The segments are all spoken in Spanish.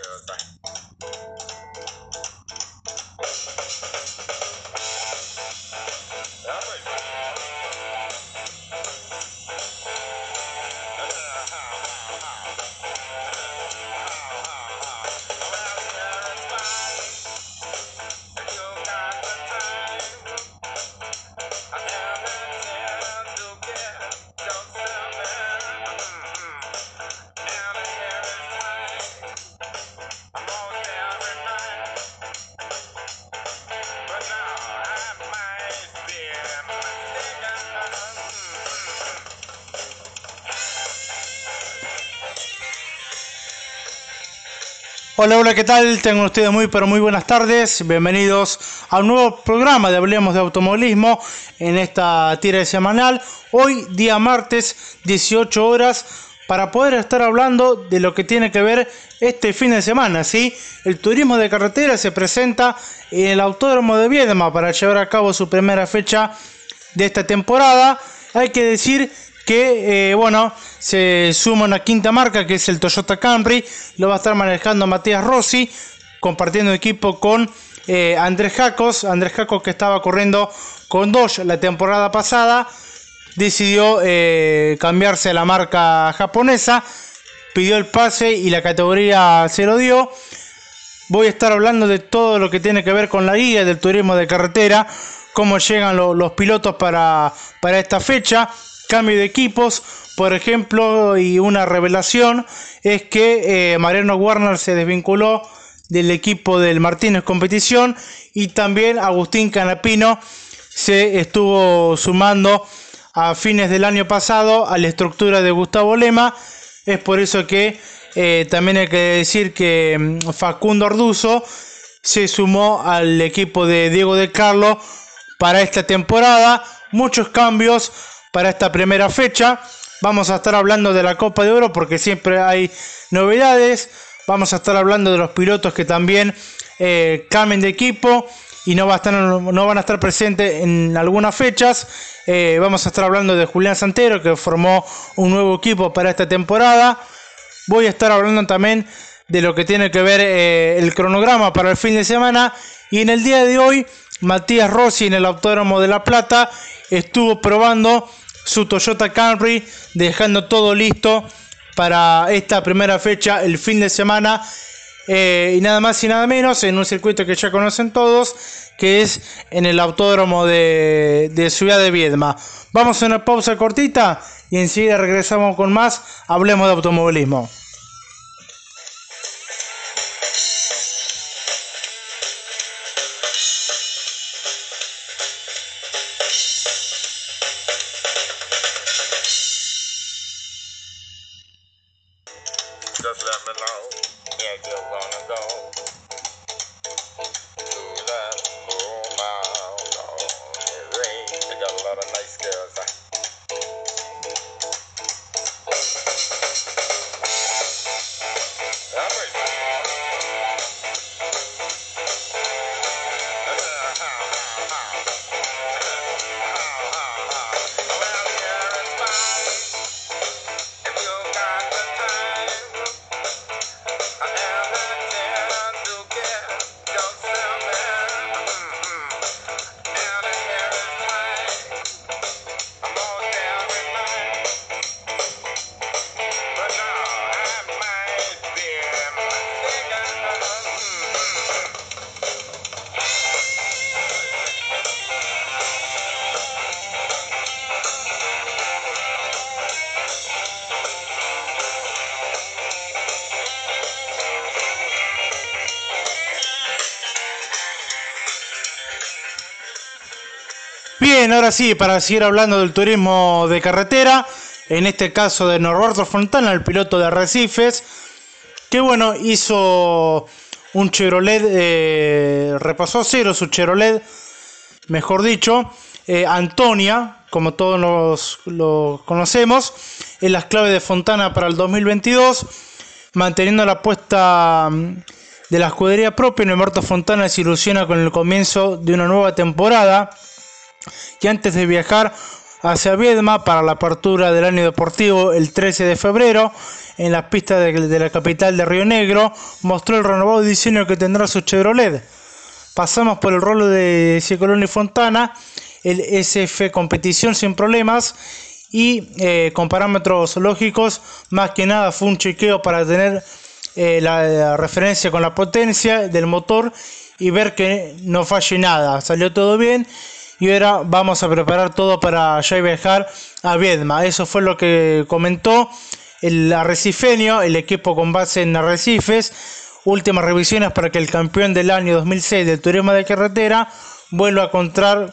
对。Hola, hola, ¿qué tal? Tengan ustedes muy, pero muy buenas tardes. Bienvenidos a un nuevo programa de Hablemos de Automovilismo en esta tira semanal. Hoy, día martes, 18 horas, para poder estar hablando de lo que tiene que ver este fin de semana. ¿sí? El turismo de carretera se presenta en el Autódromo de Viedma para llevar a cabo su primera fecha de esta temporada. Hay que decir que, eh, bueno, se suma una quinta marca que es el Toyota Camry, lo va a estar manejando Matías Rossi, compartiendo equipo con eh, Andrés Jacos, Andrés Jacos que estaba corriendo con Dodge la temporada pasada, decidió eh, cambiarse a la marca japonesa, pidió el pase y la categoría se lo dio. Voy a estar hablando de todo lo que tiene que ver con la guía del turismo de carretera, cómo llegan los pilotos para, para esta fecha, cambio de equipos, por ejemplo, y una revelación es que eh, Mariano Warner se desvinculó del equipo del Martínez Competición y también Agustín Canapino se estuvo sumando a fines del año pasado a la estructura de Gustavo Lema. Es por eso que eh, también hay que decir que mm, Facundo Arduzo se sumó al equipo de Diego de Carlo para esta temporada. Muchos cambios para esta primera fecha. Vamos a estar hablando de la Copa de Oro porque siempre hay novedades. Vamos a estar hablando de los pilotos que también eh, cambien de equipo y no, va a estar, no van a estar presentes en algunas fechas. Eh, vamos a estar hablando de Julián Santero que formó un nuevo equipo para esta temporada. Voy a estar hablando también de lo que tiene que ver eh, el cronograma para el fin de semana. Y en el día de hoy, Matías Rossi en el Autódromo de La Plata estuvo probando su Toyota Camry, dejando todo listo para esta primera fecha, el fin de semana. Eh, y nada más y nada menos en un circuito que ya conocen todos, que es en el autódromo de, de Ciudad de Viedma. Vamos a una pausa cortita y enseguida regresamos con más. Hablemos de automovilismo. Ahora sí, para seguir hablando del turismo de carretera, en este caso de Norberto Fontana, el piloto de Arrecifes, que bueno, hizo un Chevrolet, eh, repasó cero su Chevrolet, mejor dicho, eh, Antonia, como todos lo conocemos, en las claves de Fontana para el 2022, manteniendo la apuesta mm, de la escudería propia, Norberto Fontana se ilusiona con el comienzo de una nueva temporada que antes de viajar hacia Viedma para la apertura del año deportivo el 13 de febrero en las pistas de, la capital de Río Negro, mostró el renovado diseño que tendrá su Chevrolet. Pasamos por el rolo de Cicolón y Fontana, el SF Competición sin problemas y eh, con parámetros lógicos, más que nada fue un chequeo para tener eh, la, referencia con la potencia del motor y ver que no falle nada. Salió todo bien y ahora vamos a preparar todo para ya viajar a Viedma. Eso fue lo que comentó el arrecifeño, el equipo con base en arrecifes. Últimas revisiones para que el campeón del año 2006 del turismo de carretera vuelva a encontrar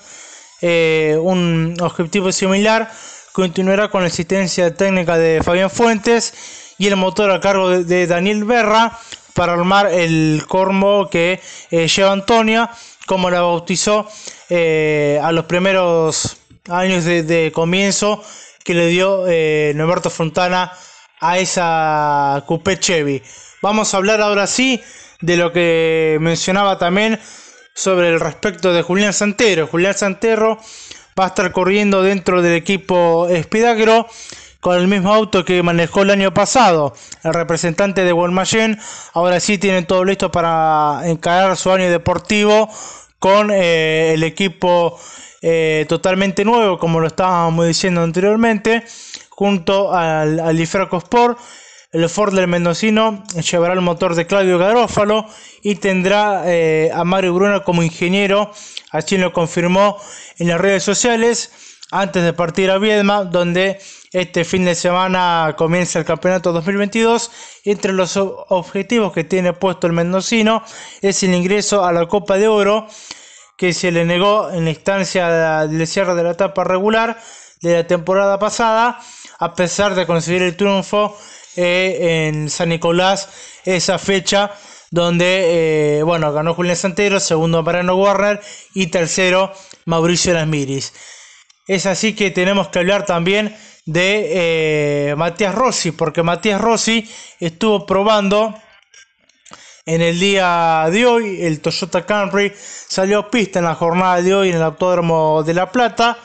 eh, un objetivo similar. Continuará con la asistencia técnica de Fabián Fuentes y el motor a cargo de, Daniel Berra para armar el cormo que eh, lleva Antonia, como la bautizó eh, a los primeros años de, comienzo que le dio eh, Norberto Fontana a esa Coupé Chevy. Vamos a hablar ahora sí de lo que mencionaba también sobre el respecto de Julián Santero. Julián Santero va a estar corriendo dentro del equipo Spidagro con el mismo auto que manejó el año pasado. El representante de Guaymallén ahora sí tiene todo listo para encarar su año deportivo con eh, el equipo eh, totalmente nuevo, como lo estábamos diciendo anteriormente, junto al, al Sport. El Ford del Mendocino llevará el motor de Claudio Garófalo y tendrá eh, a Mario Bruna como ingeniero, así lo confirmó en las redes sociales antes de partir a Viedma, donde este fin de semana comienza el campeonato 2022. Entre los objetivos que tiene puesto el mendocino es el ingreso a la Copa de Oro, que se le negó en la instancia del cierre de la etapa regular de la temporada pasada, a pesar de conseguir el triunfo eh, en San Nicolás, esa fecha donde eh, bueno, ganó Julián Santero, segundo Mariano Warner y tercero Mauricio Lasmiris. Es así que tenemos que hablar también de eh, Matías Rossi, porque Matías Rossi estuvo probando en el día de hoy, el Toyota Camry salió a pista en la jornada de hoy en el Autódromo de La Plata,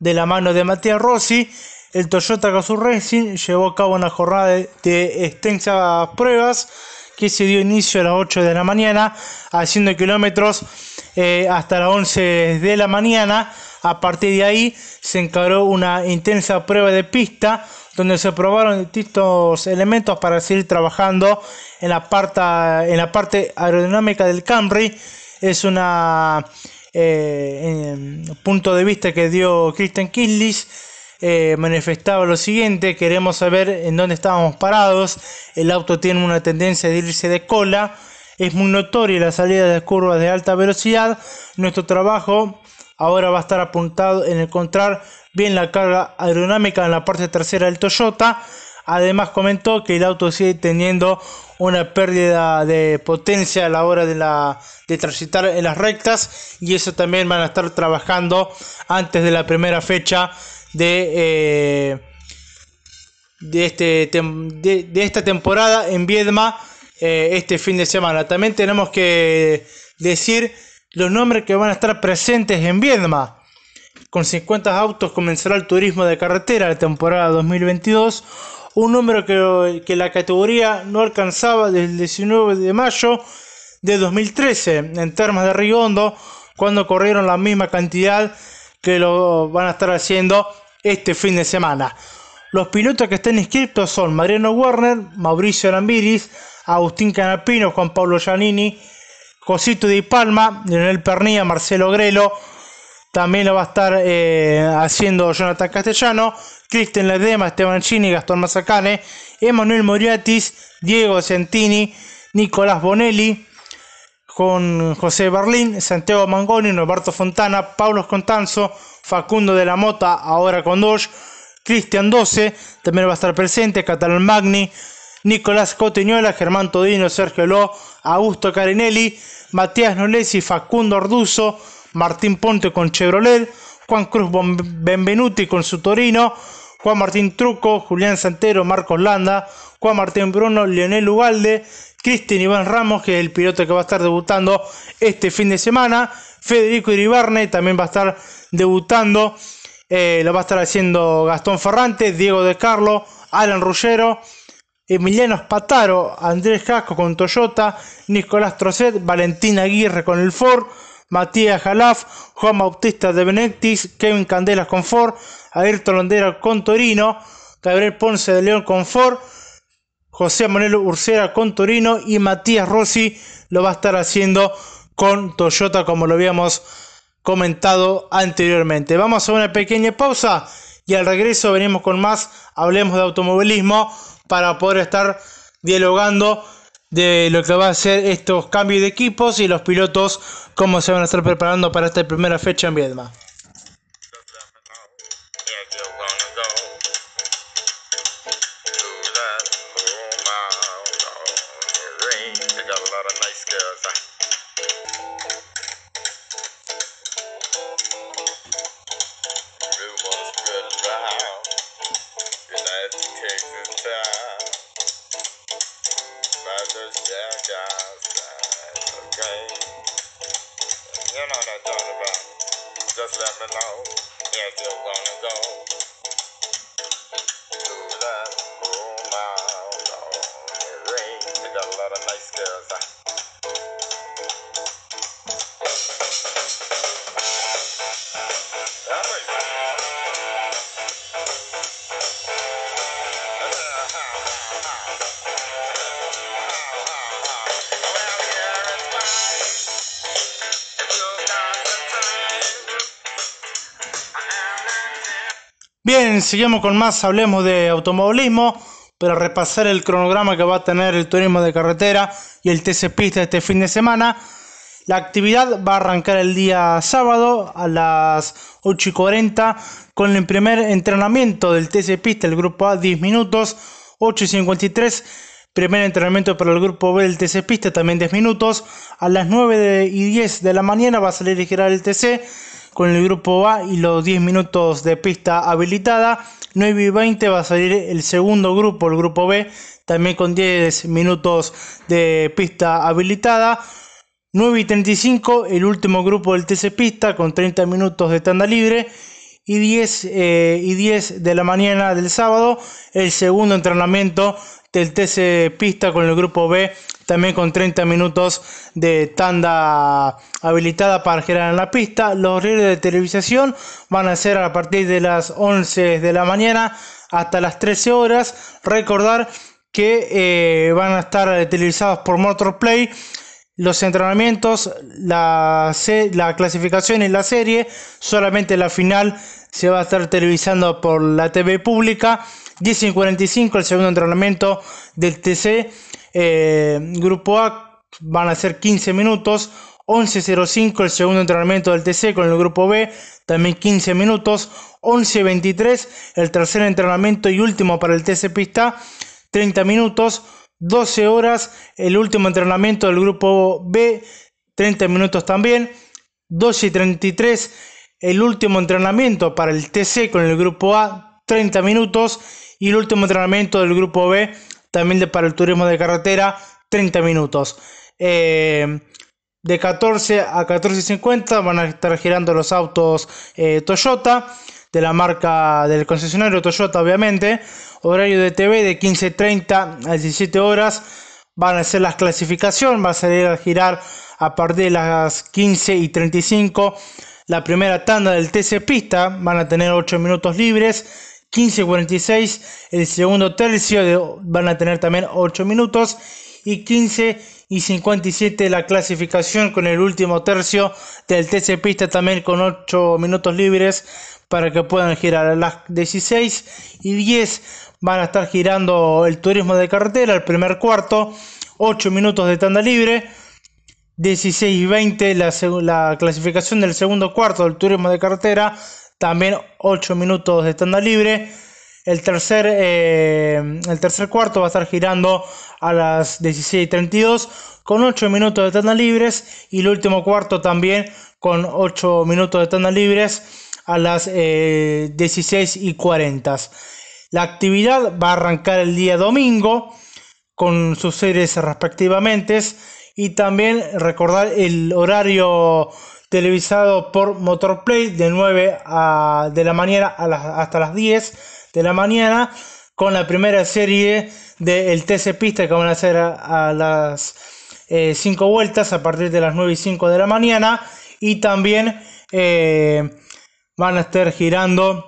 de la mano de Matías Rossi. El Toyota Gazoo Racing llevó a cabo una jornada de, extensas pruebas que se dio inicio a las 8 de la mañana, haciendo kilómetros eh, hasta las 11 de la mañana a partir de ahí se encaró una intensa prueba de pista donde se probaron distintos elementos para seguir trabajando en la parte, en la parte aerodinámica del Camry. Es un eh, punto de vista que dio Christian Kislis. Eh, manifestaba lo siguiente, queremos saber en dónde estábamos parados, el auto tiene una tendencia de irse de cola, es muy notoria la salida de curvas de alta velocidad, nuestro trabajo ahora va a estar apuntado en encontrar bien la carga aerodinámica en la parte trasera del Toyota. Además comentó que el auto sigue teniendo una pérdida de potencia a la hora de, la, de transitar en las rectas y eso también van a estar trabajando antes de la primera fecha de, eh, de, este, de, esta temporada en Viedma eh, este fin de semana. También tenemos que decir los nombres que van a estar presentes en Viedma. Con 50 autos comenzará el turismo de carretera la temporada 2022, un número que, que la categoría no alcanzaba desde el 19 de mayo de 2013 en termas de Rigondo, cuando corrieron la misma cantidad que lo van a estar haciendo este fin de semana. Los pilotos que están inscritos son Mariano Warner, Mauricio Lambiris, Agustín Canapino, Juan Pablo Giannini, Cosito Di Palma, Leonel Pernilla, Marcelo Grelo, también lo va a estar eh, haciendo Jonathan Castellano, Cristian Ledema, Esteban Chini, Gastón Mazacane, Emanuel Moriatis, Diego Centini, Nicolás Bonelli, con José Berlín, Santiago Mangoni, Roberto Fontana, Paulo Contanzo, Facundo de la Mota, ahora con dos, Cristian 12, también va a estar presente, Catalán Magni, Nicolás Cotiñola, Germán Todino, Sergio Ló, Augusto Carinelli, Matías Nolesi, Facundo Orduzo, Martín Ponte con Chevrolet, Juan Cruz Benvenuti con su Torino, Juan Martín Truco, Julián Santero, Marcos Landa, Juan Martín Bruno, Leonel Ugalde, Cristian Iván Ramos, que es el piloto que va a estar debutando este fin de semana, Federico Iribarne también va a estar debutando eh, lo va a estar haciendo Gastón Ferrante, Diego De Carlo, Alan Ruggero, Emiliano Spataro, Andrés Casco con Toyota, Nicolás Trocet, Valentín Aguirre con el Ford, Matías Jalaf, Juan Bautista de Benedictis, Kevin Candelas con Ford, Ayrton Londera con Torino, Gabriel Ponce de León con Ford, José Manuel Ursera con Torino y Matías Rossi lo va a estar haciendo con Toyota como lo habíamos comentado anteriormente. Vamos a una pequeña pausa y al regreso venimos con más, hablemos de automovilismo para poder estar dialogando de lo que va a ser estos cambios de equipos y los pilotos cómo se van a estar preparando para esta primera fecha en Viedma. Bien, seguimos con más, hablemos de automovilismo, pero repasar el cronograma que va a tener el turismo de carretera y el TC Pista este fin de semana. La actividad va a arrancar el día sábado a las 8 y 40 con el primer entrenamiento del TC Pista, el grupo A 10 minutos, 8 y 53. Primer entrenamiento para el grupo B del TC Pista, también 10 minutos. A las 9 y 10 de la mañana va a salir a girar el TC con el grupo A y los 10 minutos de pista habilitada. 9 y 20 va a salir el segundo grupo, el grupo B, también con 10 minutos de pista habilitada. 9 y 35 el último grupo del TC Pista con 30 minutos de tanda libre. Y 10, eh, y 10 de la mañana del sábado el segundo entrenamiento del TC Pista con el grupo B también con 30 minutos de tanda habilitada para girar en la pista. Los horarios de televisación van a ser a partir de las 11 de la mañana hasta las 13 horas. Recordar que eh, van a estar televisados por Motorplay los entrenamientos, la, la clasificación y la serie. Solamente la final se va a estar televisando por la TV pública. 10 y 45 el segundo entrenamiento del TC eh, grupo A van a ser 15 minutos. 11.05 el segundo entrenamiento del TC con el grupo B, también 15 minutos. 11.23 el tercer entrenamiento y último para el TC Pista, 30 minutos. 12 horas el último entrenamiento del grupo B, 30 minutos también. 12 y 33 el último entrenamiento para el TC con el grupo A, 30 minutos. Y el último entrenamiento del grupo B, también para el turismo de carretera, 30 minutos. Eh, de 14 a 14.50 van a estar girando los autos eh, Toyota, de la marca del concesionario Toyota, obviamente. Horario de TV de 15.30 a 17 horas. Van a hacer las clasificación, va a salir a girar a partir de las 15 y 35. La primera tanda del TC Pista van a tener 8 minutos libres 15.46 el segundo tercio van a tener también 8 minutos y 15 y 57 la clasificación con el último tercio del TC Pista también con 8 minutos libres para que puedan girar. A las 16 y 10 van a estar girando el turismo de carretera el primer cuarto 8 minutos de tanda libre 16 y 20 la, la clasificación del segundo cuarto del turismo de carretera también 8 minutos de tanda libre. El tercer, eh, el tercer cuarto va a estar girando a las 16.32 con 8 minutos de tanda libres. Y el último cuarto también con 8 minutos de tanda libres a las eh, 16.40. La actividad va a arrancar el día domingo con sus series respectivamente. Y también recordar el horario televisado por Motorplay de 9 a, de la mañana hasta las 10 de la mañana con la primera serie del TC Pista que van a hacer a, las 5 eh, vueltas a partir de las 9 y 5 de la mañana. Y también eh, van a estar girando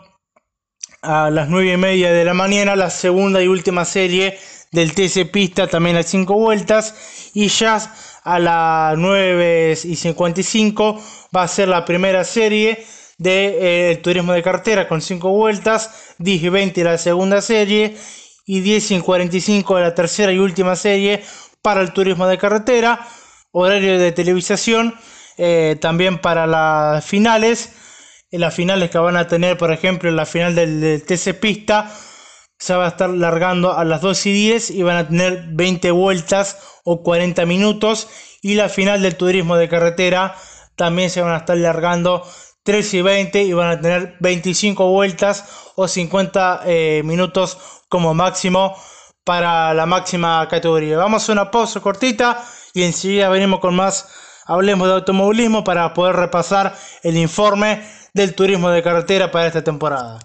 a las 9 y media de la mañana la segunda y última serie del TC Pista también a 5 vueltas. Y ya a las 9 y 55 va a ser la primera serie de eh, turismo de cartera con 5 vueltas, 10 y 20 la segunda serie y 10 y 45 de la tercera y última serie para el turismo de carretera, horario de televisación, eh, también para las finales, en las finales que van a tener, por ejemplo, la final del, TC Pista, se va a estar largando a las 2 y 10 y van a tener 20 vueltas o 40 minutos y la final del turismo de carretera también se van a estar largando 3 y 20 y van a tener 25 vueltas o 50 eh, minutos como máximo para la máxima categoría. Vamos a una pausa cortita y enseguida venimos con más Hablemos de automovilismo para poder repasar el informe del turismo de carretera para esta temporada.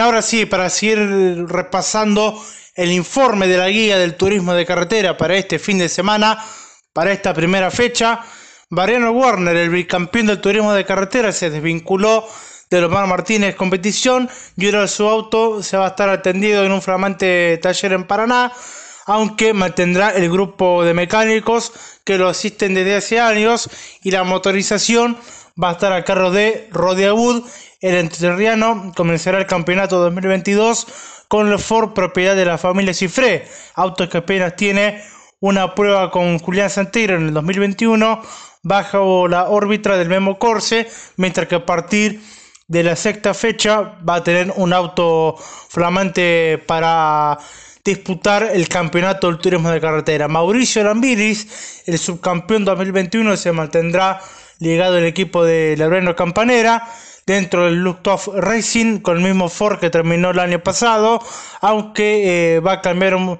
Ahora sí, para seguir repasando el informe de la guía del turismo de carretera para este fin de semana, para esta primera fecha, Mariano Warner, el bicampeón del turismo de carretera, se desvinculó de Omar Martínez competición y ahora su auto se va a estar atendido en un flamante taller en Paraná, aunque mantendrá el grupo de mecánicos que lo asisten desde hace años y la motorización va a estar a cargo de Rodiabud el entrerriano comenzará el campeonato 2022 con el Ford propiedad de la familia Cifré, autos que apenas tiene una prueba con Julián Santero en el 2021 bajo la órbita del Memo Corse, mientras que a partir de la sexta fecha va a tener un auto flamante para disputar el campeonato del turismo de carretera. Mauricio Lambiris, el subcampeón 2021, se mantendrá ligado al equipo de Laureno Campanera dentro del Lufthansa Racing con el mismo Ford que terminó el año pasado, aunque eh, va a cambiar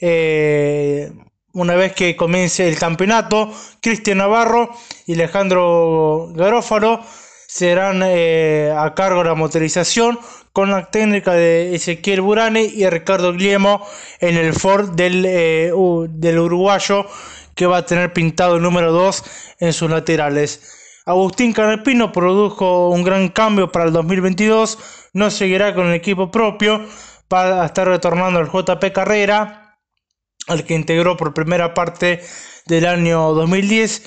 eh, una vez que comience el campeonato. Cristian Navarro y Alejandro Garófalo serán eh, a cargo de la motorización con la técnica de Ezequiel Burani y Ricardo Guillermo en el Ford del, del uruguayo que va a tener pintado el número 2 en sus laterales. Agustín Canepino produjo un gran cambio para el 2022, no seguirá con el equipo propio, para estar retornando al JP Carrera, al que integró por primera parte del año 2010.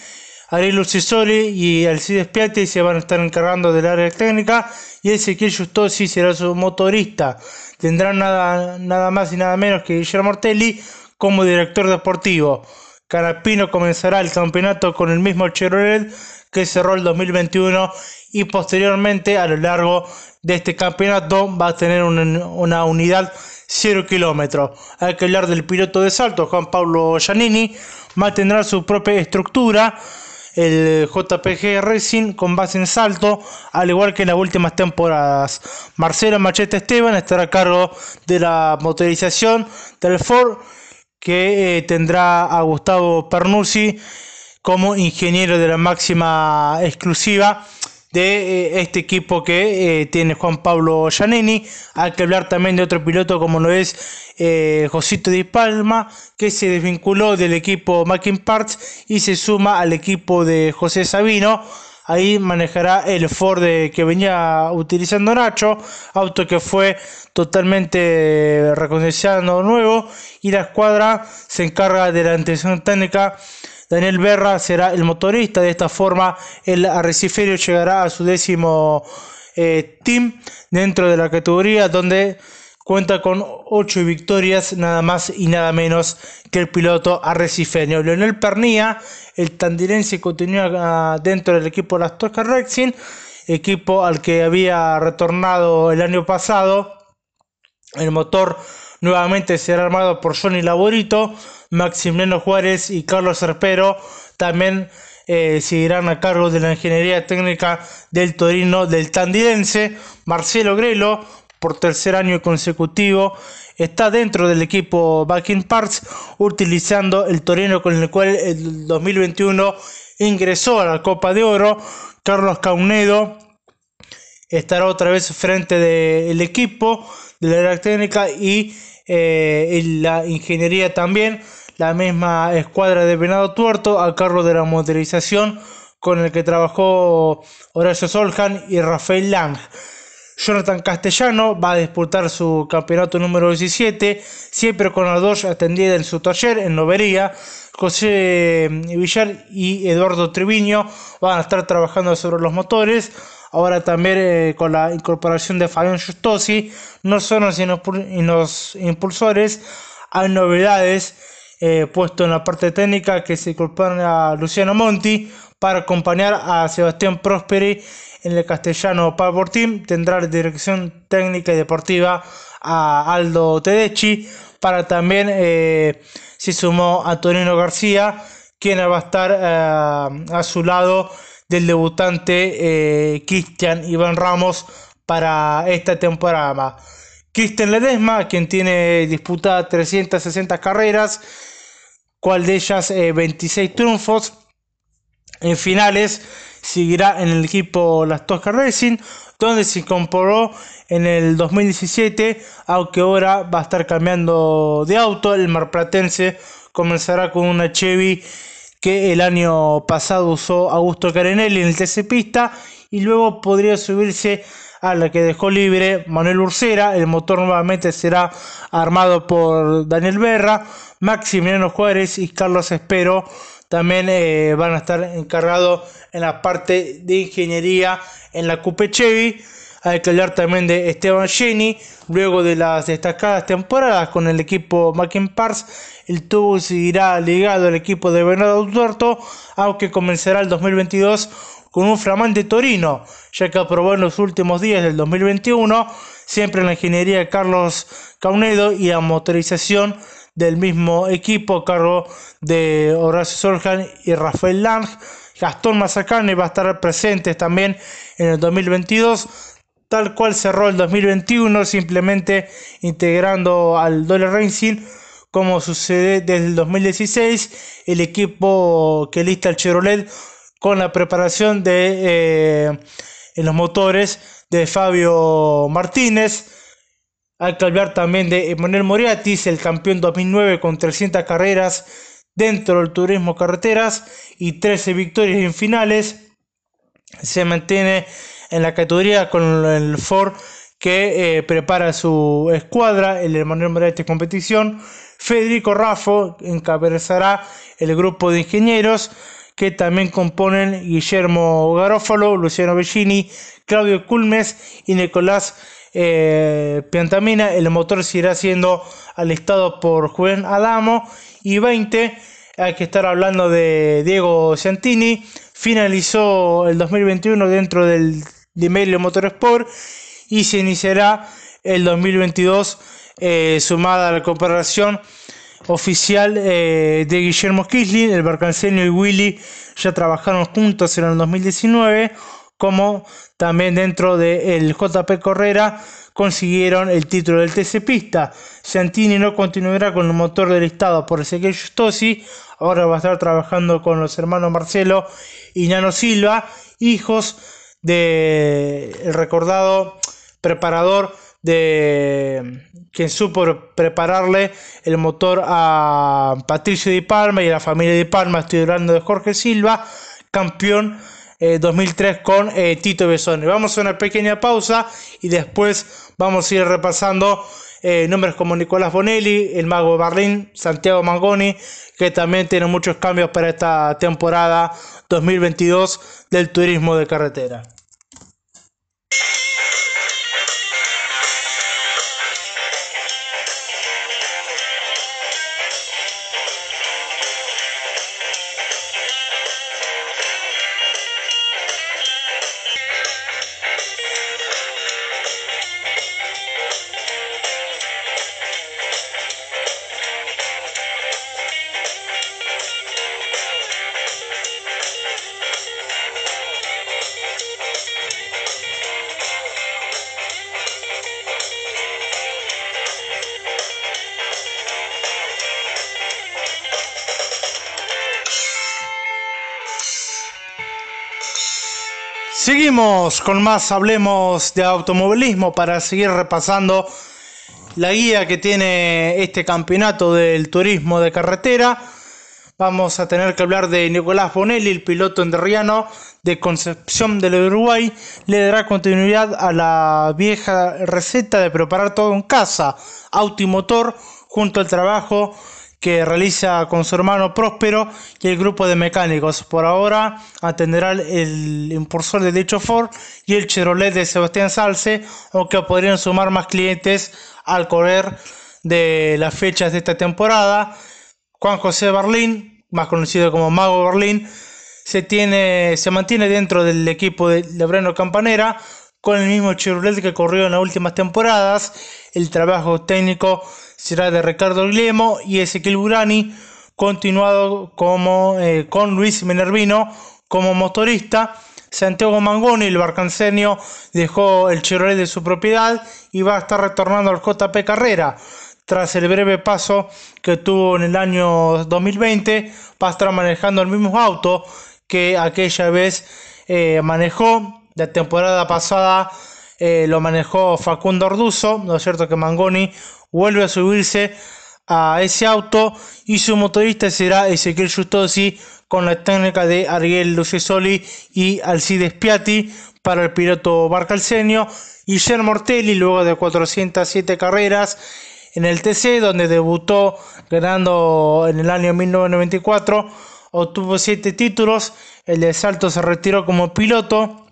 Ariel Lucisoli y Alcides Piatti se van a estar encargando del área técnica y Ezequiel Justosi será su motorista. Tendrán nada, nada más y nada menos que Guillermo Ortelli como director deportivo. Canapino comenzará el campeonato con el mismo Chevrolet que cerró el 2021 y posteriormente a lo largo de este campeonato va a tener una, unidad 0 kilómetros. Hay que hablar del piloto de salto, Juan Pablo Giannini, mantendrá su propia estructura, el JPG Racing con base en salto, al igual que en las últimas temporadas. Marcelo Machete Esteban estará a cargo de la motorización del Ford, que eh, tendrá a Gustavo Pernuzzi como ingeniero de la máxima exclusiva de eh, este equipo que eh, tiene Juan Pablo Giannini. Hay que hablar también de otro piloto como lo es eh, Josito Di Palma, que se desvinculó del equipo Mackin Parts y se suma al equipo de José Sabino. Ahí manejará el Ford que venía utilizando Nacho, auto que fue totalmente recondicionado nuevo y la escuadra se encarga de la atención técnica Daniel Berra será el motorista. De esta forma, el arreciferio llegará a su décimo eh, team dentro de la categoría, donde cuenta con 8 victorias, nada más y nada menos que el piloto arrecifeño. Leonel Pernía, el tandilense, continúa ah, dentro del equipo de las Tosca Racing. equipo al que había retornado el año pasado. El motor nuevamente será armado por Johnny Laborito, Maximiliano Juárez y Carlos Serpero. También eh, seguirán a cargo de la ingeniería técnica del Torino del Tandidense. Marcelo Grelo, por tercer año consecutivo, está dentro del equipo Backing Parts, utilizando el Torino con el cual el 2021 ingresó a la Copa de Oro. Carlos Caunedo estará otra vez frente del equipo de la técnica y eh, la ingeniería también. La misma escuadra de Venado Tuerto a cargo de la motorización con el que trabajó Horacio Soljan y Rafael Lang. Jonathan Castellano va a disputar su campeonato número 17, siempre con la dos atendida en su taller en Lobería. José Villar y Eduardo Triviño van a estar trabajando sobre los motores. Ahora también eh, con la incorporación de Fabián Justosi, no solo en los impulsores, hay novedades eh, puesto en la parte técnica que se incorporan a Luciano Monti para acompañar a Sebastián Prosperi en el castellano Power Team tendrá dirección técnica y deportiva a Aldo Tedeschi. Para también eh, se sumó Antonino García, quien va a estar eh, a su lado del debutante eh, Cristian Iván Ramos para esta temporada. Cristian Ledesma, quien tiene disputada 360 carreras, cual de ellas 26 triunfos en finales seguirá en el equipo Las Tosca Racing, donde se incorporó en el 2017, aunque ahora va a estar cambiando de auto. El marplatense comenzará con una Chevy que el año pasado usó Augusto Carenelli en el TC Pista y luego podría subirse a la que dejó libre Manuel Ursera. El motor nuevamente será armado por Daniel Berra, Maximiliano Juárez y Carlos Espero también eh, van a estar encargados en la parte de ingeniería en la Coupe Chevy. Hay que hablar también de Esteban Jenny, luego de las destacadas temporadas con el equipo Parts, el tubo seguirá ligado al equipo de Bernardo Duerto, aunque comenzará el 2022 con un flamante Torino, ya que aprobó en los últimos días del 2021, siempre en la ingeniería de Carlos Caunedo y a motorización del mismo equipo a cargo de Horacio Soljan y Rafael Lang. Gastón Mazacane va a estar presente también en el 2022, tal cual cerró el 2021, simplemente integrando al Dole Racing, como sucede desde el 2016, el equipo que lista el Chevrolet con la preparación de eh, en los motores de Fabio Martínez. Hay que hablar también de Emanuel Moriatis, el campeón 2009 con 300 carreras dentro del turismo carreteras y 13 victorias en finales. Se mantiene en la categoría con el Ford que eh, prepara su escuadra, el Emanuel Moriatis competición. Federico Raffo encabezará el grupo de ingenieros que también componen Guillermo Garófalo, Luciano Bellini, Claudio Culmes y Nicolás eh, Piantamina. El motor seguirá siendo alistado por Juan Adamo. Y 20, hay que estar hablando de Diego Santini. Finalizó el 2021 dentro del Dimelio Motorsport y se iniciará el 2022 eh, sumada a la cooperación oficial eh, de Guillermo Kisling, el Barcanceño y Willy ya trabajaron juntos en el 2019 como también dentro del JP Correra consiguieron el título del TC Pista. Santini no continuará con el motor del listado por Ezequiel Justosi, ahora va a estar trabajando con los hermanos Marcelo y Nano Silva, hijos del recordado preparador de quien supo prepararle el motor a Patricio Di Palma y a la familia Di Palma, estoy hablando de Jorge Silva, campeón 2003 eh, con eh, Tito Besone. Vamos a una pequeña pausa y después vamos a ir repasando eh, nombres como Nicolás Bonelli, el Mago Barlín, Santiago Mangoni, que también tienen muchos cambios para esta temporada 2022 del turismo de carretera. Seguimos con más Hablemos de Automovilismo para seguir repasando la guía que tiene este campeonato del turismo de carretera. Vamos a tener que hablar de Nicolás Bonelli, el piloto enderriano de Concepción del Uruguay. Le dará continuidad a la vieja receta de preparar todo en casa, auto y motor, junto al trabajo que realiza con su hermano Próspero y el grupo de mecánicos. Por ahora atenderá el impulsor de dicho Ford y el Chevrolet de Sebastián Salce, aunque podrían sumar más clientes al correr de las fechas de esta temporada. Juan José Berlín, más conocido como Mago Berlín, se, tiene, se mantiene dentro del equipo de Lebrano Campanera con el mismo Chevrolet que corrió en las últimas temporadas. El trabajo técnico será de Ricardo Guillermo y Ezequiel Burani, continuado como, eh, con Luis Minervino como motorista. Santiago Mangoni, el barcancenio, dejó el Chevrolet de su propiedad y va a estar retornando al JP Carrera. Tras el breve paso que tuvo en el año 2020, va a estar manejando el mismo auto que aquella vez eh, manejó. La temporada pasada eh, lo manejó Facundo Orduzo, ¿no es cierto que Mangoni vuelve a subirse a ese auto y su motorista será Ezequiel Justosi con la técnica de Ariel Lucesoli y Alcides Piatti para el piloto y Jean Mortelli luego de 407 carreras en el TC donde debutó ganando en el año 1994 obtuvo 7 títulos el de Salto se retiró como piloto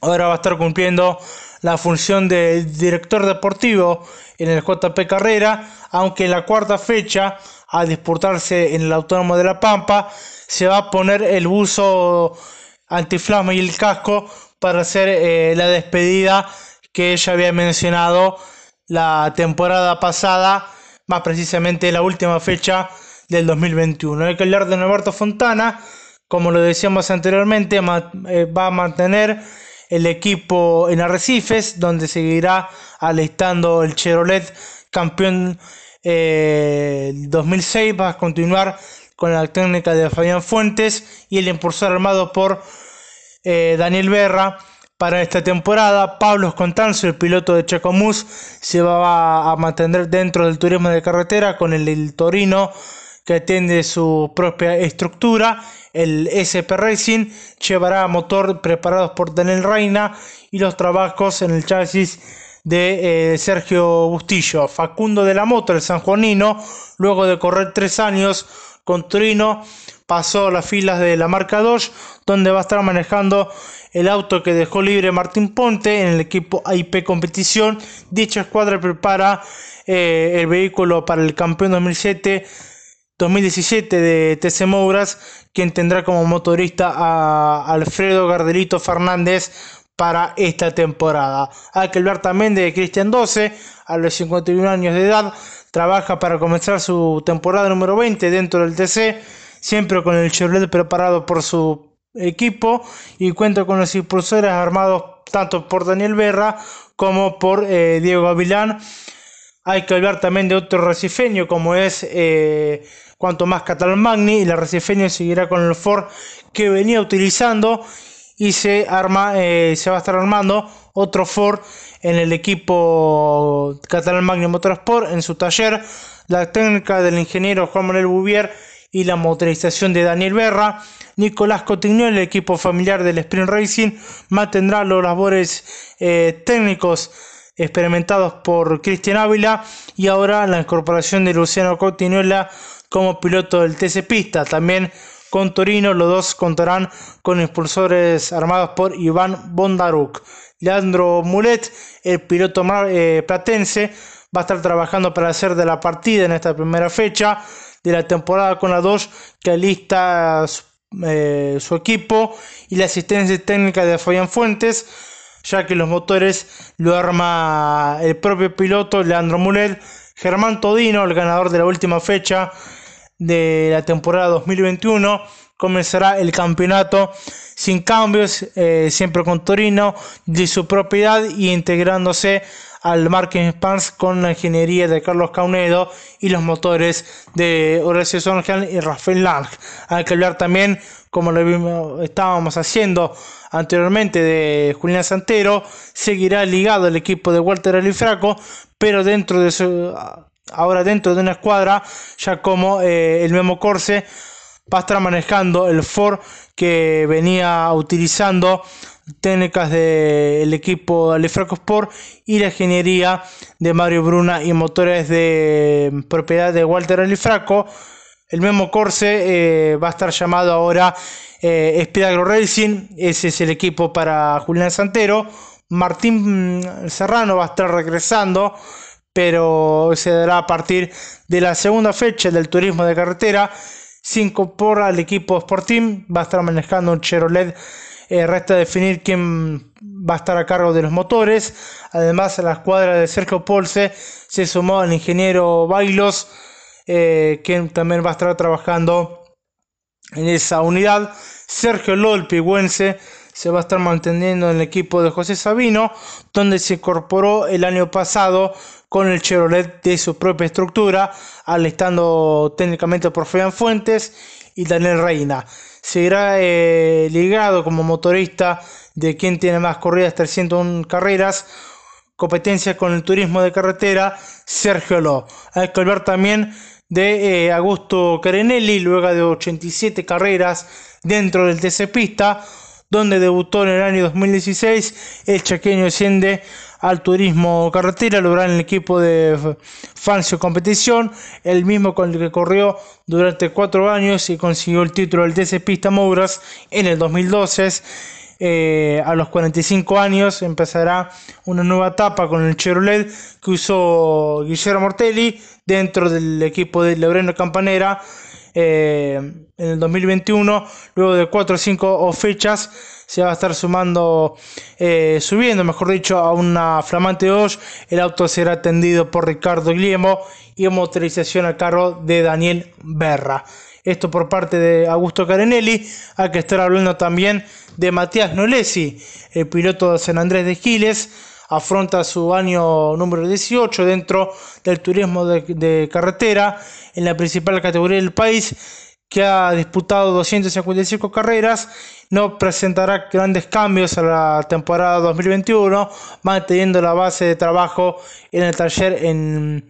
ahora va a estar cumpliendo la función de director deportivo en el JP Carrera, aunque en la cuarta fecha, al disputarse en el Autónomo de La Pampa, se va a poner el buzo antiflama y el casco para hacer eh, la despedida que ella había mencionado la temporada pasada, más precisamente la última fecha del 2021. Hay que hablar de Norberto Fontana, como lo decíamos anteriormente, eh, va a mantener el equipo en Arrecifes, donde seguirá alistando el Chevrolet campeón eh, 2006. Va a continuar con la técnica de Fabián Fuentes y el impulsor armado por eh, Daniel Berra para esta temporada. Pablo Contanzo, el piloto de Chacomús, se va a mantener dentro del turismo de carretera con el Torino que atiende su propia estructura. El SP Racing llevará motor preparados por Daniel Reina y los trabajos en el chasis de eh, Sergio Bustillo. Facundo de la Moto, el sanjuanino, luego de correr tres años con Trino, pasó a las filas de la marca Dodge, donde va a estar manejando el auto que dejó libre Martín Ponte en el equipo AIP Competición. Dicha escuadra prepara eh, el vehículo para el campeón 2007 2017 de TC Mouras, quien tendrá como motorista a Alfredo Gardelito Fernández para esta temporada. Hay que hablar también de Cristian 12, a los 51 años de edad, trabaja para comenzar su temporada número 20 dentro del TC, siempre con el Chevrolet preparado por su equipo y cuenta con los impulsores armados tanto por Daniel Berra como por eh, Diego Avilán. Hay que hablar también de otro recifeño como es eh, cuanto más Catalán Magni y la Recifeño seguirá con el Ford que venía utilizando y se arma eh, se va a estar armando otro Ford en el equipo Catalán Magni Motorsport en su taller la técnica del ingeniero Juan Manuel Bouvier y la motorización de Daniel Berra. Nicolás Cotignol, el equipo familiar del Sprint Racing, mantendrá los labores eh, técnicos experimentados por Cristian Ávila y ahora la incorporación de Luciano Cotiñuela como piloto del TC Pista. También con Torino los dos contarán con impulsores armados por Iván Bondaruk. Leandro Mulet, el piloto eh, platense, va a estar trabajando para hacer de la partida en esta primera fecha de la temporada con la 2 que alista eh, su equipo y la asistencia técnica de Fabián Fuentes, ya que los motores lo arma el propio piloto Leandro Mulet. Germán Todino, el ganador de la última fecha, de la temporada 2021 comenzará el campeonato sin cambios, eh, siempre con Torino de su propiedad y integrándose al Marking Spans con la ingeniería de Carlos Caunedo y los motores de Horacio Sonjan y Rafael Lang. Hay que hablar también, como lo estábamos haciendo anteriormente, de Julián Santero, seguirá ligado al equipo de Walter Alifraco, pero dentro de su, ahora dentro de una escuadra, ya como eh, el Memo Corse va a estar manejando el Ford que venía utilizando técnicas del equipo Alifraco Sport y la ingeniería de Mario Bruna y motores de propiedad de Walter Alifraco. El mismo Corse eh, va a estar llamado ahora eh, Racing, ese es el equipo para Julián Santero. Martín mm, Serrano va a estar regresando, pero se dará a partir de la segunda fecha del turismo de carretera. Se incorpora al equipo Sporting, va a estar manejando un Chevrolet eh, resta definir quién va a estar a cargo de los motores. Además, a la escuadra de Sergio Polse se sumó el ingeniero Bailos, eh, quien también va a estar trabajando en esa unidad. Sergio Lol, pigüense, se va a estar manteniendo en el equipo de José Sabino, donde se incorporó el año pasado con el Chevrolet de su propia estructura, alistando técnicamente por Fabián Fuentes y Daniel Reina seguirá eh, ligado como motorista de quien tiene más corridas, 301 carreras, competencia con el turismo de carretera, Sergio Ló. Hay que hablar también de eh, Augusto Carenelli, luego de 87 carreras dentro del TC Pista, donde debutó en el año 2016, el chaqueño asciende al turismo carretera, lograr en el equipo de Fancio Competición, el mismo con el que corrió durante cuatro años y consiguió el título del TC Pista Mouras en el 2012. Eh, a los 45 años empezará una nueva etapa con el Chevrolet que usó Guillermo Mortelli dentro del equipo de Lebreno Campanera eh, en el 2021, luego de 4 o 5 fechas se va a estar sumando, eh, subiendo, mejor dicho, a una flamante 2. El auto será atendido por Ricardo Guillermo y motorización a cargo de Daniel Berra. Esto por parte de Augusto Carenelli. Hay que estar hablando también de Matías Nolesi, el piloto de San Andrés de Giles. Afronta su año número 18 dentro del turismo de carretera en la principal categoría del país que ha disputado 255 carreras, no presentará grandes cambios a la temporada 2021, manteniendo la base de trabajo en el taller en,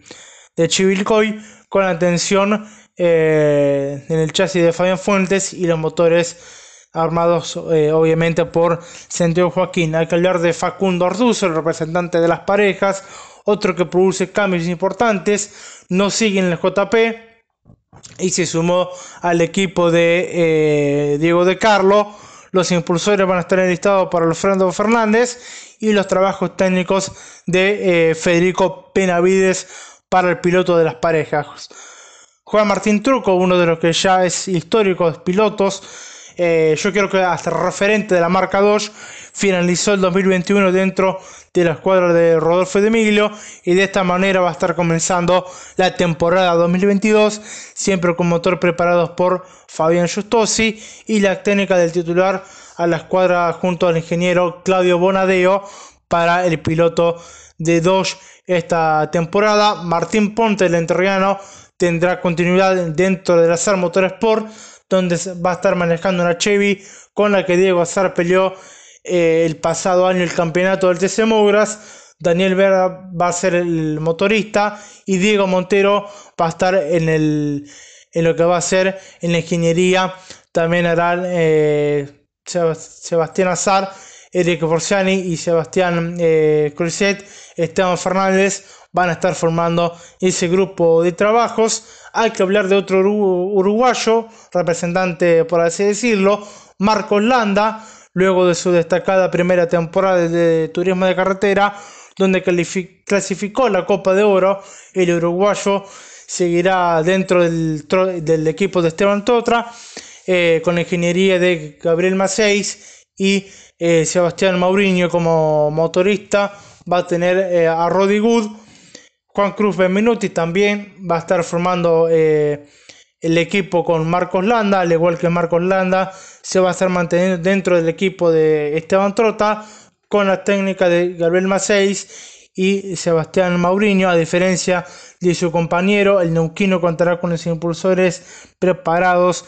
de Chivilcoy con la atención eh, en el chasis de Fabián Fuentes y los motores armados eh, obviamente por Santiago Joaquín. Hay que hablar de Facundo Arduzo, el representante de las parejas, otro que produce cambios importantes, no sigue en el JP, y se sumó al equipo de eh, Diego de Carlo. Los impulsores van a estar enlistados para Alfredo Fernández y los trabajos técnicos de eh, Federico Penavides para el piloto de las parejas. Juan Martín Truco, uno de los que ya es histórico de pilotos, eh, yo creo que hasta referente de la marca 2, finalizó el 2021 dentro de la escuadra de Rodolfo de Miglio y de esta manera va a estar comenzando la temporada 2022 siempre con motor preparado por Fabián Justosi y la técnica del titular a la escuadra junto al ingeniero Claudio Bonadeo para el piloto de Dodge esta temporada. Martín Ponte el enterriano tendrá continuidad dentro de la SAR Motorsport donde va a estar manejando una Chevy con la que Diego Azar peleó eh, el pasado año el campeonato del TC Mugras. Daniel Vera va a ser el motorista y Diego Montero va a estar en, el, en lo que va a ser en la ingeniería. También harán eh, Sebastián Azar, Eric Borciani y Sebastián eh, Esteban Fernández van a estar formando ese grupo de trabajos. Hay que hablar de otro uruguayo, representante por así decirlo, Marcos Landa, luego de su destacada primera temporada de turismo de carretera, donde clasificó la Copa de Oro, el uruguayo seguirá dentro del, equipo de Esteban Totra, eh, con la ingeniería de Gabriel Maceis y eh, Sebastián Mauriño como motorista. Va a tener eh, a Roddy Good, Juan Cruz Benvenuti también va a estar formando el equipo con Marcos Landa, al igual que Marcos Landa, se va a estar manteniendo dentro del equipo de Esteban Trota con la técnica de Gabriel Maceis y Sebastián Mauriño, a diferencia de su compañero, el neuquino contará con los impulsores preparados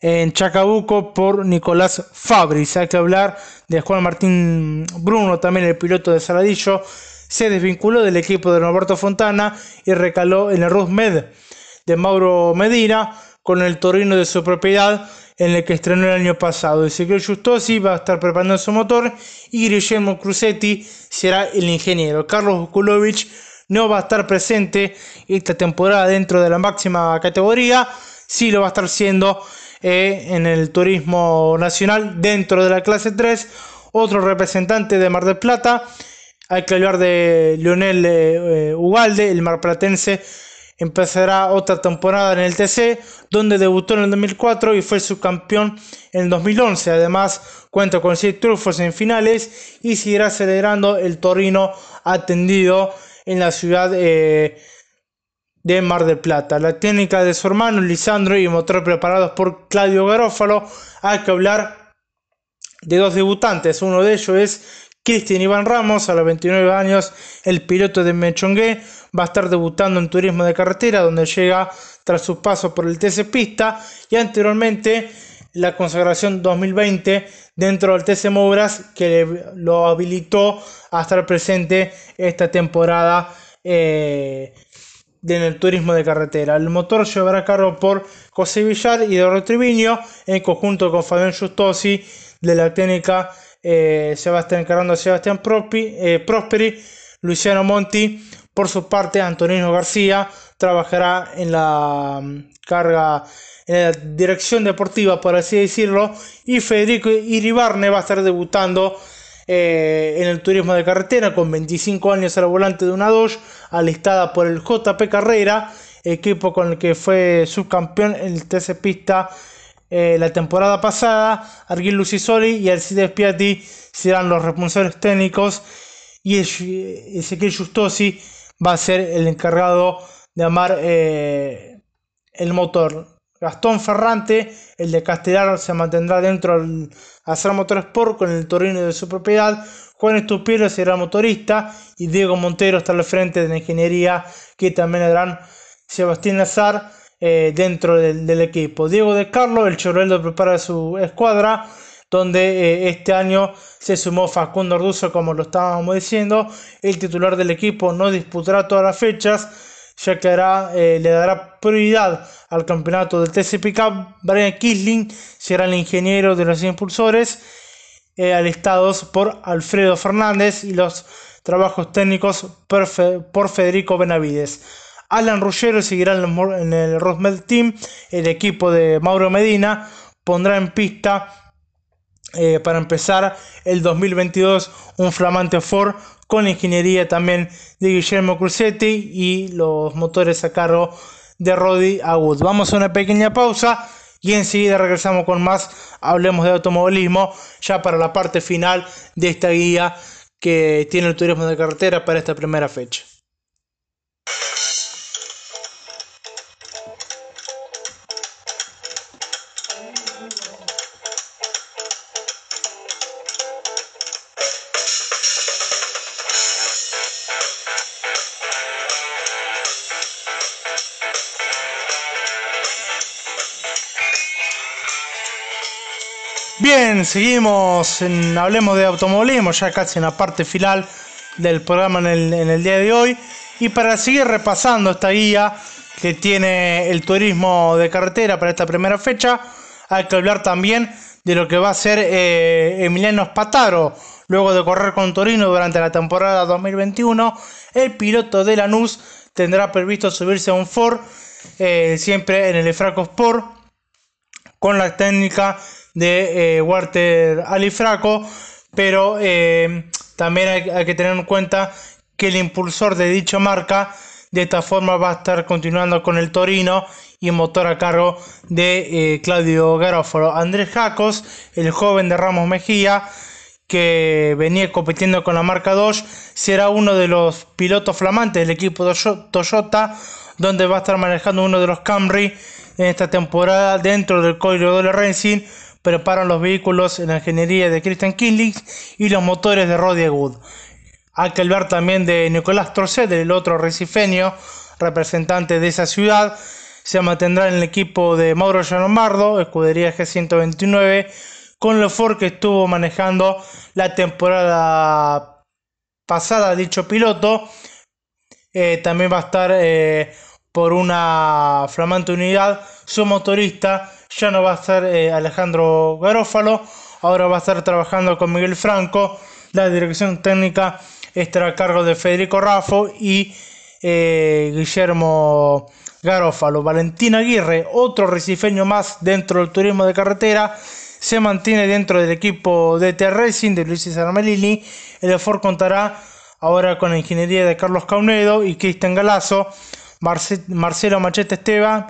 en Chacabuco por Nicolás Fabris. Hay que hablar de Juan Martín Bruno, también el piloto de Saladillo, se desvinculó del equipo de Roberto Fontana y recaló en el Rusmed de Mauro Medina con el Torino de su propiedad en el que estrenó el año pasado. Ezequiel Justosi va a estar preparando su motor y Guillermo Cruzetti será el ingeniero. Carlos Kulovic no va a estar presente esta temporada dentro de la máxima categoría, sí lo va a estar siendo eh, en el turismo nacional dentro de la clase 3. Otro representante de Mar del Plata, hay que hablar de Leonel eh, eh, Ugalde, el marplatense empezará otra temporada en el TC, donde debutó en el 2004 y fue subcampeón en el 2011. Además, cuenta con 6 triunfos en finales y seguirá celebrando el Torino atendido en la ciudad eh, de Mar del Plata. La técnica de su hermano Lisandro y motor preparados por Claudio Garófalo. Hay que hablar de dos debutantes. Uno de ellos es Cristian Iván Ramos, a los 29 años, el piloto de Mechongué, va a estar debutando en turismo de carretera, donde llega tras su paso por el TC Pista y anteriormente la consagración 2020 dentro del TC Mobras que lo habilitó a estar presente esta temporada eh, en el turismo de carretera. El motor llevará a cargo por José Villar y de Triviño en conjunto con Fabián Justosi de la técnica eh, se va a estar encargando a Sebastián eh, Prosperi, Luciano Monti, por su parte Antonino García trabajará en la mm, carga, en la dirección deportiva, por así decirlo, y Federico Iribarne va a estar debutando eh, en el turismo de carretera con 25 años al volante de una Dodge, alistada por el JP Carrera, equipo con el que fue subcampeón en el TC Pista eh, la temporada pasada, Arguil Lucisoli y Alcides Piatti serán los responsables técnicos y Ezequiel Justosi va a ser el encargado de amar eh, el motor. Gastón Ferrante, el de Castelar, se mantendrá dentro del Motor Motorsport con el Torino de su propiedad. Juan Estupiero será motorista y Diego Montero está al frente de la ingeniería que también harán Sebastián Lazar eh, dentro del, equipo. Diego de Carlos, el Chevrolet prepara su escuadra, donde eh, este año se sumó Facundo Orduzo, como lo estábamos diciendo. El titular del equipo no disputará todas las fechas, ya que eh, le dará prioridad al campeonato del TC Pickup. Brian Kisling será el ingeniero de los impulsores, alistados por Alfredo Fernández y los trabajos técnicos por Federico Benavides. Alan Ruggero seguirá en el Rosmel Team. El equipo de Mauro Medina pondrá en pista eh, para empezar el 2022 un flamante Ford con ingeniería también de Guillermo Cruzetti y los motores a cargo de Roddy Agut. Vamos a una pequeña pausa y enseguida regresamos con más. Hablemos de automovilismo ya para la parte final de esta guía que tiene el turismo de carretera para esta primera fecha. Seguimos Hablemos de Automovilismo, ya casi en la parte final del programa en el, en el día de hoy. Y para seguir repasando esta guía que tiene el turismo de carretera para esta primera fecha, hay que hablar también de lo que va a ser eh, Emiliano Spataro. Luego de correr con Torino durante la temporada 2021, el piloto de Lanús tendrá previsto subirse a un Ford, eh, siempre en el Efraco Sport, con la técnica de eh, Walter Alifraco, pero eh, también hay, que tener en cuenta que el impulsor de dicha marca de esta forma va a estar continuando con el Torino y motor a cargo de eh, Claudio Garófalo. Andrés Jacos, el joven de Ramos Mejía, que venía compitiendo con la marca Dodge, será uno de los pilotos flamantes del equipo Toyota, donde va a estar manejando uno de los Camry en esta temporada dentro del código de Racing preparan los vehículos en la ingeniería de Christian Kinley y los motores de Roddy Wood. Hay que hablar también de Nicolás Trocet, el otro recifeño, representante de esa ciudad. Se mantendrá en el equipo de Mauro Llanombardo, escudería G129, con el Ford que estuvo manejando la temporada pasada dicho piloto. Eh, también va a estar eh, por una flamante unidad su motorista. Ya no va a estar eh, Alejandro Garófalo, ahora va a estar trabajando con Miguel Franco. La dirección técnica estará a cargo de Federico Raffo y eh, Guillermo Garófalo. Valentín Aguirre, otro recifeño más dentro del turismo de carretera, se mantiene dentro del equipo de T Racing de Luis César Melini. El Ford contará ahora con la ingeniería de Carlos Caunedo y Cristian Galazo. Marcelo Machete Esteban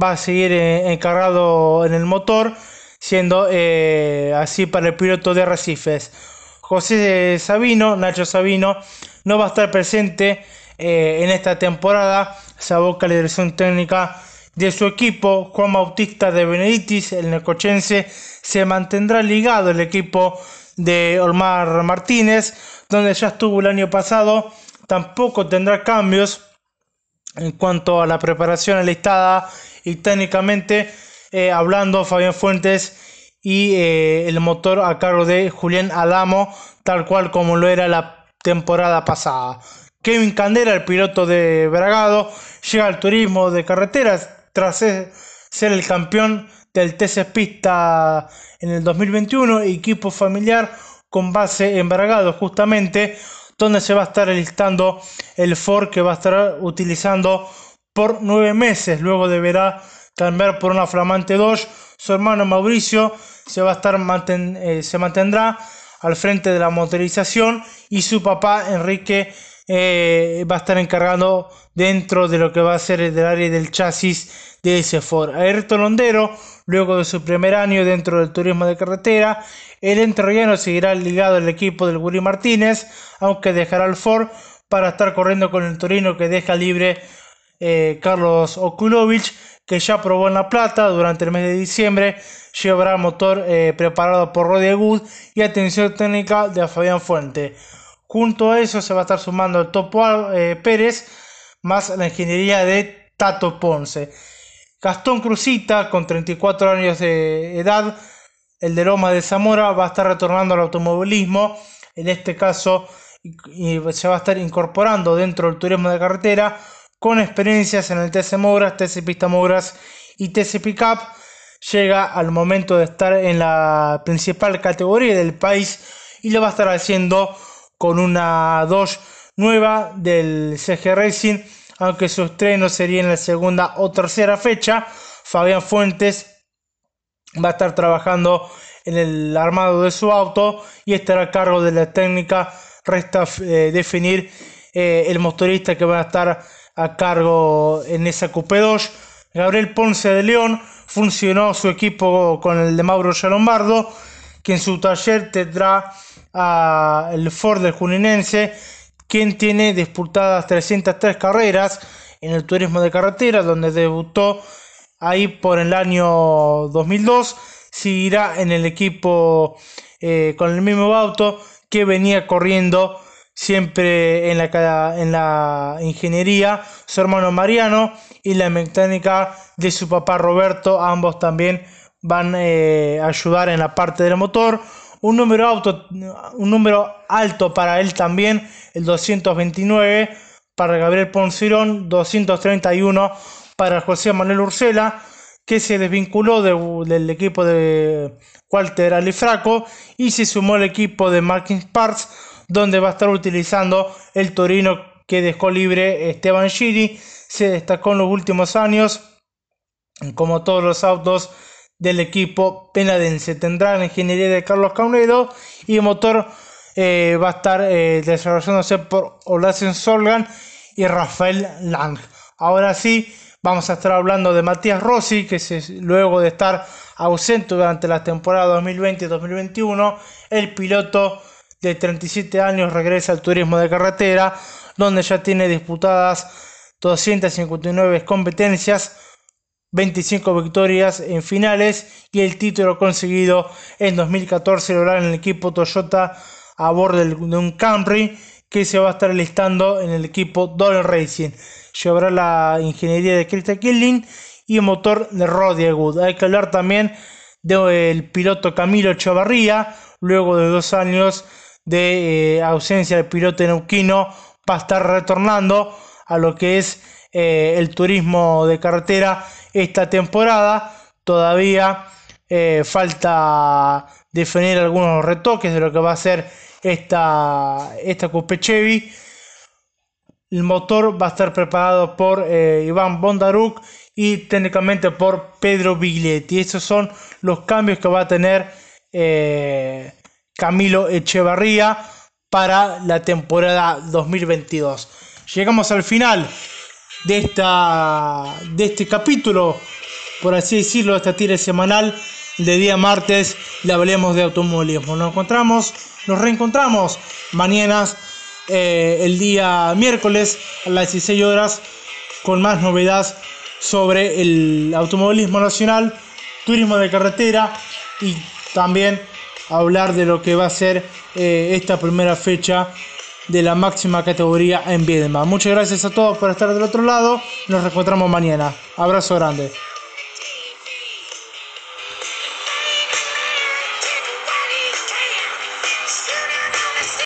va a seguir eh, encargado en el motor, siendo eh, así para el piloto de Arrecifes. José Sabino, Nacho Sabino, no va a estar presente eh, en esta temporada. Se aboca la dirección técnica de su equipo. Juan Bautista de Beneditis, el necochense, se mantendrá ligado al equipo de Olmar Martínez, donde ya estuvo el año pasado. Tampoco tendrá cambios en cuanto a la preparación alistada y técnicamente eh, hablando Fabián Fuentes y eh, el motor a cargo de Julián Adamo, tal cual como lo era la temporada pasada. Kevin Candela, el piloto de Bragado, llega al turismo de carreteras tras ser el campeón del TC Pista en el 2021, equipo familiar con base en Bragado justamente, donde se va a estar listando el Ford que va a estar utilizando por nueve meses, luego deberá cambiar por una flamante Dodge. Su hermano Mauricio se va a estar eh, se mantendrá al frente de la motorización y su papá Enrique eh, va a estar encargando dentro de lo que va a ser el área del chasis de ese Ford. Ayrton Londero, luego de su primer año dentro del turismo de carretera, el entrerriano seguirá ligado al equipo del Guri Martínez, aunque dejará el Ford para estar corriendo con el Torino que deja libre eh, Carlos Okulovich que ya probó en La Plata durante el mes de diciembre, llevará motor eh, preparado por Roddy y atención técnica de Fabián Fuente. Junto a eso se va a estar sumando el Topo eh, Pérez más la ingeniería de Tato Ponce. Gastón Cruzita, con 34 años de edad, el de Loma de Zamora, va a estar retornando al automovilismo. En este caso, y se va a estar incorporando dentro del turismo de carretera con experiencias en el TC Mogras, TC Pista Mogras y TC Pickup, llega al momento de estar en la principal categoría del país y lo va a estar haciendo con una 2 nueva del CG Racing, aunque su estreno sería en la segunda o tercera fecha. Fabián Fuentes va a estar trabajando en el armado de su auto y estará a cargo de la técnica. Resta eh, definir eh, el motorista que va a estar a cargo en esa Coupé 2. Gabriel Ponce de León funcionó su equipo con el de Mauro Lombardo, que en su taller tendrá a el Ford del Juninense, quien tiene disputadas 303 carreras en el turismo de carretera, donde debutó ahí por el año 2002. Seguirá en el equipo eh, con el mismo auto que venía corriendo siempre en la, en la ingeniería, su hermano Mariano y la mecánica de su papá Roberto, ambos también van eh, a ayudar en la parte del motor. Un número, auto, un número alto para él también, el 229 para Gabriel Poncirón, 231 para José Manuel Ursela, que se desvinculó del equipo de Walter Alifraco y se sumó al equipo de Marking Parts donde va a estar utilizando el Torino que dejó libre Esteban Giri. Se destacó en los últimos años, como todos los autos del equipo penadense. Tendrá la ingeniería de Carlos Caunedo y el motor eh, va a estar eh, desarrollándose por Olacen Solgan y Rafael Lang. Ahora sí, vamos a estar hablando de Matías Rossi, que luego de estar ausente durante la temporada 2020-2021, el piloto de 37 años regresa al turismo de carretera, donde ya tiene disputadas 259 competencias, 25 victorias en finales y el título conseguido en 2014 lograr en el equipo Toyota a bordo de un Camry que se va a estar listando en el equipo Dollar Racing. Llevará la ingeniería de Krista Killing y motor de Roddy Wood. Hay que hablar también del piloto Camilo Echevarría, luego de dos años de eh, ausencia del piloto neuquino, va a estar retornando a lo que es eh, el turismo de carretera esta temporada. Todavía eh, falta definir algunos retoques de lo que va a ser esta, esta Coupe Chevy. El motor va a estar preparado por Iván Bondaruk y técnicamente por Pedro Biglietti. Esos son los cambios que va a tener Camilo Echevarría para la temporada 2022. Llegamos al final de, esta, de este capítulo, por así decirlo, de esta tira semanal de día martes. Le hablemos de automovilismo. Nos encontramos, nos reencontramos mañana, eh, el día miércoles a las 16 horas, con más novedades sobre el automovilismo nacional, turismo de carretera y también hablar de lo que va a ser eh, esta primera fecha de la máxima categoría en Viedma. Muchas gracias a todos por estar del otro lado. Nos reencontramos mañana. Abrazo grande.